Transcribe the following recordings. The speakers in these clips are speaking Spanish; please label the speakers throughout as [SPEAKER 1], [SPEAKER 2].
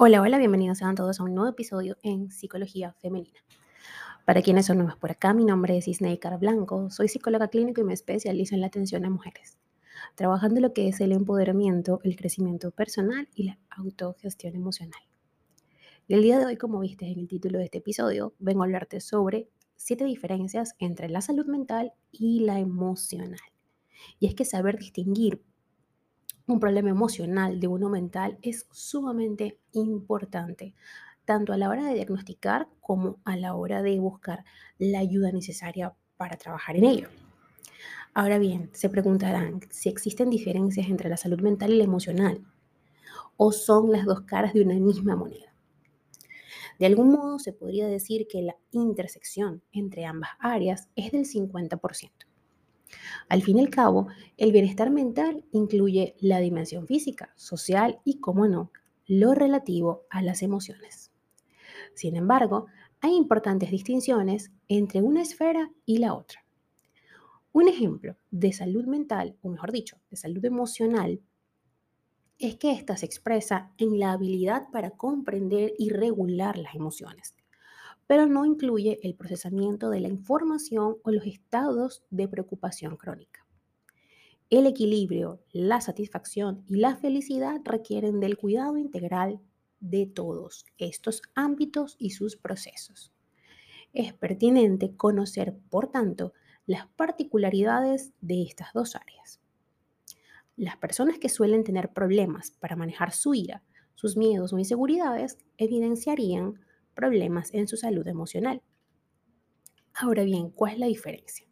[SPEAKER 1] Hola, hola, bienvenidos sean todos a un nuevo episodio en Psicología Femenina. Para quienes son nuevos por acá, mi nombre es Isneikar Blanco, soy psicóloga clínica y me especializo en la atención a mujeres, trabajando lo que es el empoderamiento, el crecimiento personal y la autogestión emocional. Y el día de hoy, como viste en el título de este episodio, vengo a hablarte sobre siete diferencias entre la salud mental y la emocional. Y es que saber distinguir un problema emocional de uno mental es sumamente importante, tanto a la hora de diagnosticar como a la hora de buscar la ayuda necesaria para trabajar en ello. Ahora bien, se preguntarán si existen diferencias entre la salud mental y la emocional, o son las dos caras de una misma moneda. De algún modo se podría decir que la intersección entre ambas áreas es del 50%. Al fin y al cabo, el bienestar mental incluye la dimensión física, social y, como no, lo relativo a las emociones. Sin embargo, hay importantes distinciones entre una esfera y la otra. Un ejemplo de salud mental, o mejor dicho, de salud emocional, es que ésta se expresa en la habilidad para comprender y regular las emociones, pero no incluye el procesamiento de la información o los estados de preocupación crónica. El equilibrio, la satisfacción y la felicidad requieren del cuidado integral de todos estos ámbitos y sus procesos. Es pertinente conocer, por tanto, las particularidades de estas dos áreas. Las personas que suelen tener problemas para manejar su ira, sus miedos o inseguridades evidenciarían problemas en su salud emocional. Ahora bien, ¿cuál es la diferencia?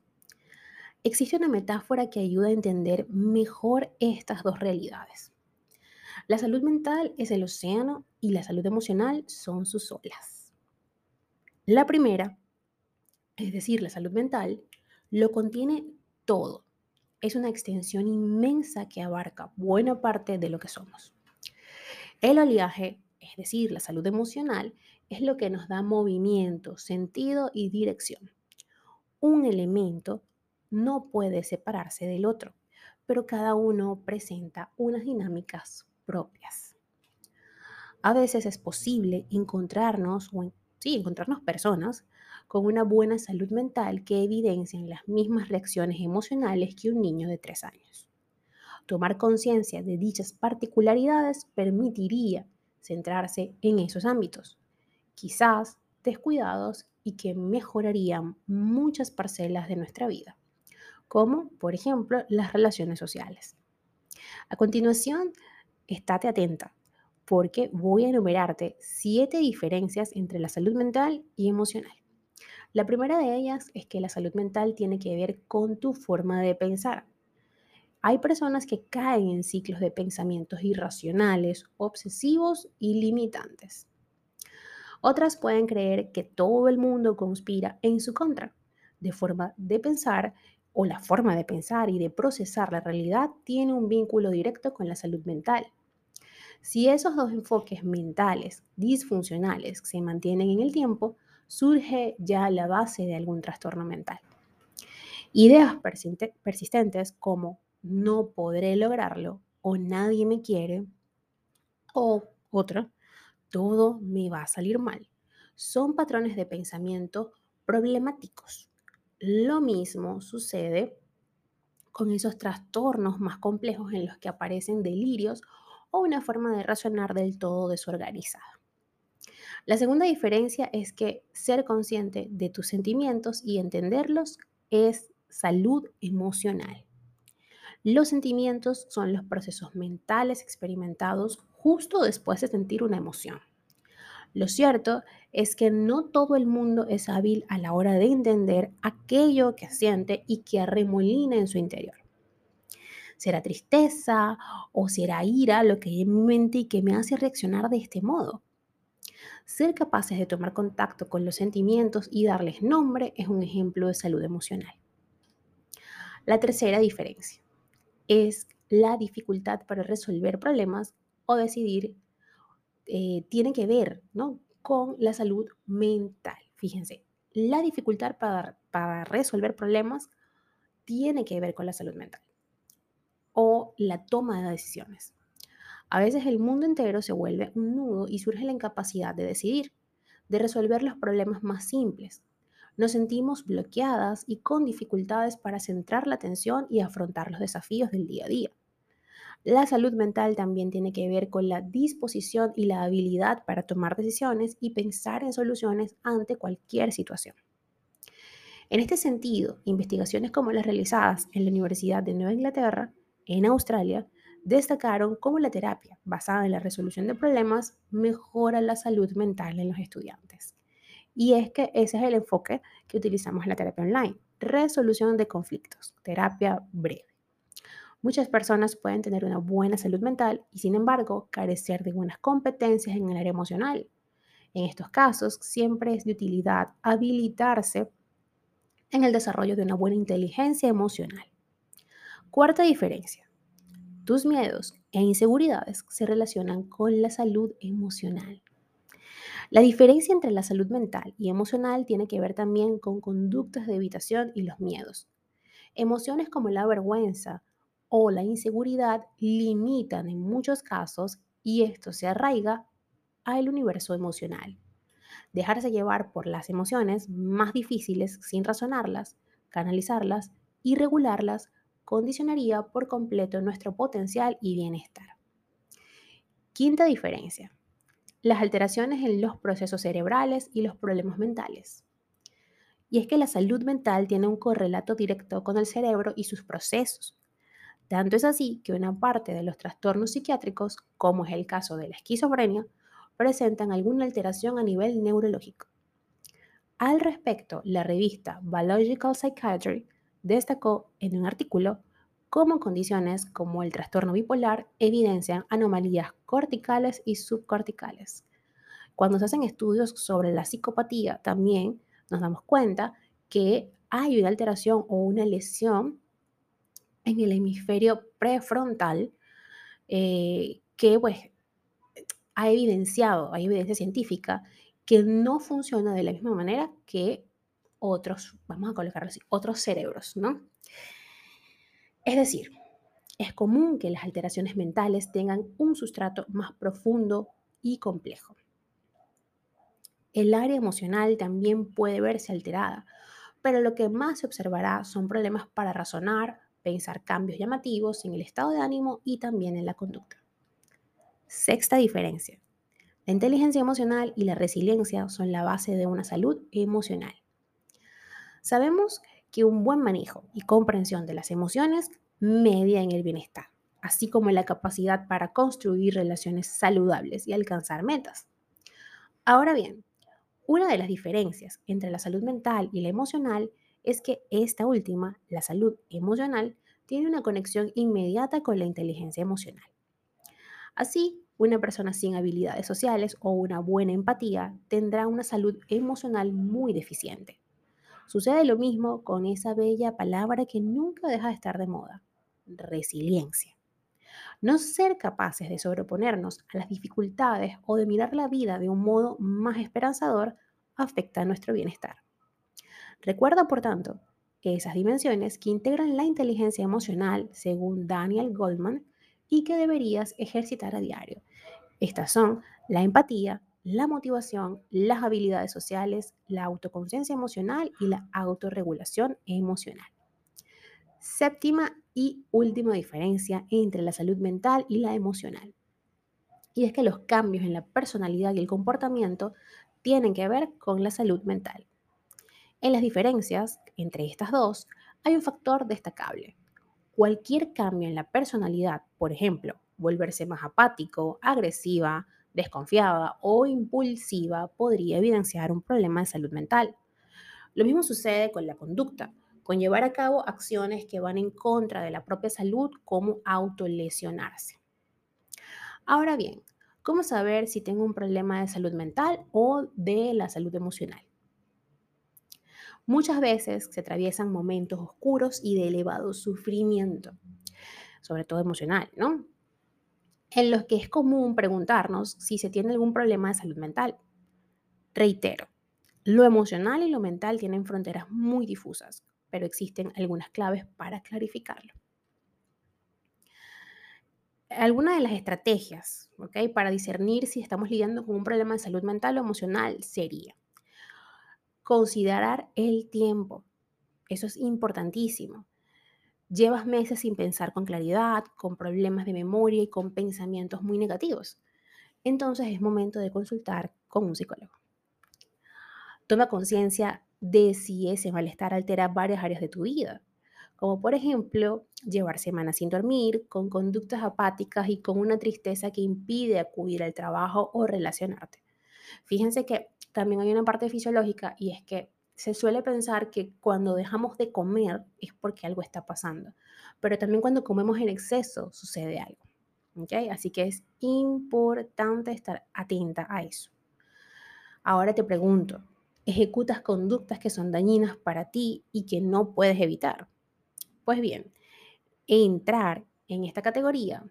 [SPEAKER 1] Existe una metáfora que ayuda a entender mejor estas dos realidades. La salud mental es el océano y la salud emocional son sus olas. La primera, es decir, la salud mental, lo contiene todo. Es una extensión inmensa que abarca buena parte de lo que somos. El oleaje, es decir, la salud emocional, es lo que nos da movimiento, sentido y dirección. Un elemento no puede separarse del otro, pero cada uno presenta unas dinámicas propias. A veces es posible encontrarnos, o sí, encontrarnos personas con una buena salud mental que evidencien las mismas reacciones emocionales que un niño de tres años. Tomar conciencia de dichas particularidades permitiría centrarse en esos ámbitos quizás descuidados y que mejorarían muchas parcelas de nuestra vida, como por ejemplo las relaciones sociales. A continuación, estate atenta porque voy a enumerarte siete diferencias entre la salud mental y emocional. La primera de ellas es que la salud mental tiene que ver con tu forma de pensar. Hay personas que caen en ciclos de pensamientos irracionales, obsesivos y limitantes. Otras pueden creer que todo el mundo conspira en su contra. De forma de pensar o la forma de pensar y de procesar la realidad tiene un vínculo directo con la salud mental. Si esos dos enfoques mentales disfuncionales se mantienen en el tiempo, surge ya la base de algún trastorno mental. Ideas persistentes como no podré lograrlo o nadie me quiere o otra, todo me va a salir mal. Son patrones de pensamiento problemáticos. Lo mismo sucede con esos trastornos más complejos en los que aparecen delirios o una forma de razonar del todo desorganizada. La segunda diferencia es que ser consciente de tus sentimientos y entenderlos es salud emocional. Los sentimientos son los procesos mentales experimentados justo después de sentir una emoción. Lo cierto es que no todo el mundo es hábil a la hora de entender aquello que siente y que arremolina en su interior. ¿Será tristeza o será ira lo que hay en mi mente y que me hace reaccionar de este modo? Ser capaces de tomar contacto con los sentimientos y darles nombre es un ejemplo de salud emocional. La tercera diferencia es la dificultad para resolver problemas o decidir eh, tiene que ver ¿no? con la salud mental. Fíjense, la dificultad para, para resolver problemas tiene que ver con la salud mental o la toma de decisiones. A veces el mundo entero se vuelve un nudo y surge la incapacidad de decidir, de resolver los problemas más simples. Nos sentimos bloqueadas y con dificultades para centrar la atención y afrontar los desafíos del día a día. La salud mental también tiene que ver con la disposición y la habilidad para tomar decisiones y pensar en soluciones ante cualquier situación. En este sentido, investigaciones como las realizadas en la Universidad de Nueva Inglaterra, en Australia, destacaron cómo la terapia basada en la resolución de problemas mejora la salud mental en los estudiantes. Y es que ese es el enfoque que utilizamos en la terapia online, resolución de conflictos, terapia breve. Muchas personas pueden tener una buena salud mental y sin embargo carecer de buenas competencias en el área emocional. En estos casos, siempre es de utilidad habilitarse en el desarrollo de una buena inteligencia emocional. Cuarta diferencia. Tus miedos e inseguridades se relacionan con la salud emocional. La diferencia entre la salud mental y emocional tiene que ver también con conductas de evitación y los miedos. Emociones como la vergüenza, o la inseguridad limitan en muchos casos y esto se arraiga al universo emocional. Dejarse llevar por las emociones más difíciles sin razonarlas, canalizarlas y regularlas condicionaría por completo nuestro potencial y bienestar. Quinta diferencia. Las alteraciones en los procesos cerebrales y los problemas mentales. Y es que la salud mental tiene un correlato directo con el cerebro y sus procesos, tanto es así que una parte de los trastornos psiquiátricos, como es el caso de la esquizofrenia, presentan alguna alteración a nivel neurológico. Al respecto, la revista Biological Psychiatry destacó en un artículo cómo condiciones como el trastorno bipolar evidencian anomalías corticales y subcorticales. Cuando se hacen estudios sobre la psicopatía, también nos damos cuenta que hay una alteración o una lesión en el hemisferio prefrontal eh, que pues ha evidenciado, hay evidencia científica que no funciona de la misma manera que otros, vamos a colocarlo así, otros cerebros, ¿no? Es decir, es común que las alteraciones mentales tengan un sustrato más profundo y complejo. El área emocional también puede verse alterada, pero lo que más se observará son problemas para razonar, pensar cambios llamativos en el estado de ánimo y también en la conducta. Sexta diferencia. La inteligencia emocional y la resiliencia son la base de una salud emocional. Sabemos que un buen manejo y comprensión de las emociones media en el bienestar, así como la capacidad para construir relaciones saludables y alcanzar metas. Ahora bien, una de las diferencias entre la salud mental y la emocional es que esta última, la salud emocional, tiene una conexión inmediata con la inteligencia emocional. Así, una persona sin habilidades sociales o una buena empatía tendrá una salud emocional muy deficiente. Sucede lo mismo con esa bella palabra que nunca deja de estar de moda, resiliencia. No ser capaces de sobreponernos a las dificultades o de mirar la vida de un modo más esperanzador afecta a nuestro bienestar. Recuerda, por tanto, esas dimensiones que integran la inteligencia emocional, según Daniel Goldman, y que deberías ejercitar a diario. Estas son la empatía, la motivación, las habilidades sociales, la autoconciencia emocional y la autorregulación emocional. Séptima y última diferencia entre la salud mental y la emocional. Y es que los cambios en la personalidad y el comportamiento tienen que ver con la salud mental. En las diferencias entre estas dos hay un factor destacable. Cualquier cambio en la personalidad, por ejemplo, volverse más apático, agresiva, desconfiada o impulsiva, podría evidenciar un problema de salud mental. Lo mismo sucede con la conducta, con llevar a cabo acciones que van en contra de la propia salud como autolesionarse. Ahora bien, ¿cómo saber si tengo un problema de salud mental o de la salud emocional? Muchas veces se atraviesan momentos oscuros y de elevado sufrimiento, sobre todo emocional, ¿no? En los que es común preguntarnos si se tiene algún problema de salud mental. Reitero, lo emocional y lo mental tienen fronteras muy difusas, pero existen algunas claves para clarificarlo. algunas de las estrategias ¿okay? para discernir si estamos lidiando con un problema de salud mental o emocional sería considerar el tiempo. Eso es importantísimo. Llevas meses sin pensar con claridad, con problemas de memoria y con pensamientos muy negativos. Entonces es momento de consultar con un psicólogo. Toma conciencia de si ese malestar altera varias áreas de tu vida, como por ejemplo llevar semanas sin dormir, con conductas apáticas y con una tristeza que impide acudir al trabajo o relacionarte. Fíjense que también hay una parte fisiológica y es que se suele pensar que cuando dejamos de comer es porque algo está pasando, pero también cuando comemos en exceso sucede algo. ¿okay? Así que es importante estar atenta a eso. Ahora te pregunto, ¿ejecutas conductas que son dañinas para ti y que no puedes evitar? Pues bien, entrar en esta categoría,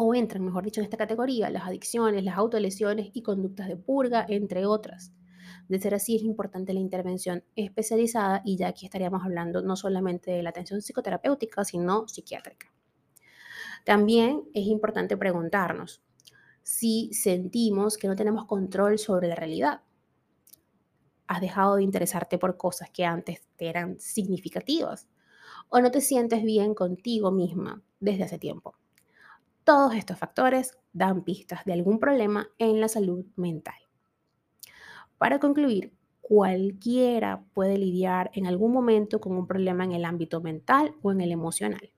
[SPEAKER 1] o entran, mejor dicho, en esta categoría, las adicciones, las autolesiones y conductas de purga, entre otras. De ser así, es importante la intervención especializada y ya aquí estaríamos hablando no solamente de la atención psicoterapéutica, sino psiquiátrica. También es importante preguntarnos si sentimos que no tenemos control sobre la realidad. ¿Has dejado de interesarte por cosas que antes te eran significativas? ¿O no te sientes bien contigo misma desde hace tiempo? Todos estos factores dan pistas de algún problema en la salud mental. Para concluir, cualquiera puede lidiar en algún momento con un problema en el ámbito mental o en el emocional.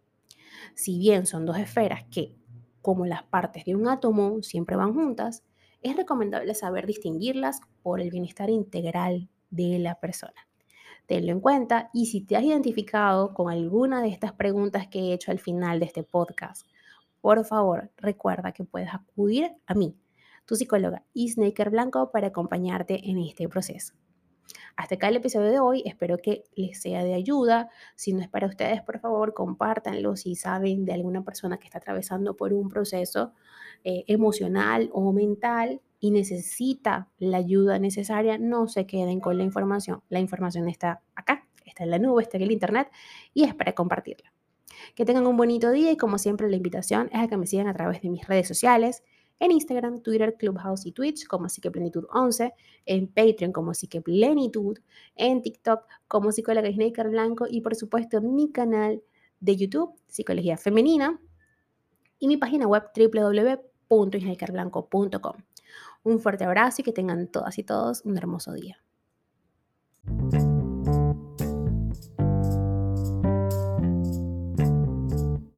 [SPEAKER 1] Si bien son dos esferas que, como las partes de un átomo, siempre van juntas, es recomendable saber distinguirlas por el bienestar integral de la persona. Tenlo en cuenta y si te has identificado con alguna de estas preguntas que he hecho al final de este podcast, por favor recuerda que puedes acudir a mí tu psicóloga Snaker Blanco para acompañarte en este proceso. Hasta acá el episodio de hoy, espero que les sea de ayuda. Si no es para ustedes, por favor, compártanlo si saben de alguna persona que está atravesando por un proceso eh, emocional o mental y necesita la ayuda necesaria, no se queden con la información. La información está acá, está en la nube, está en el internet y es para compartirla. Que tengan un bonito día y como siempre la invitación es a que me sigan a través de mis redes sociales en Instagram, Twitter, Clubhouse y Twitch como Plenitud 11, en Patreon como Plenitud, en TikTok como Psicóloga Snaker Blanco y por supuesto mi canal de YouTube, Psicología Femenina, y mi página web www.snakerblanco.com. Un fuerte abrazo y que tengan todas y todos un hermoso día.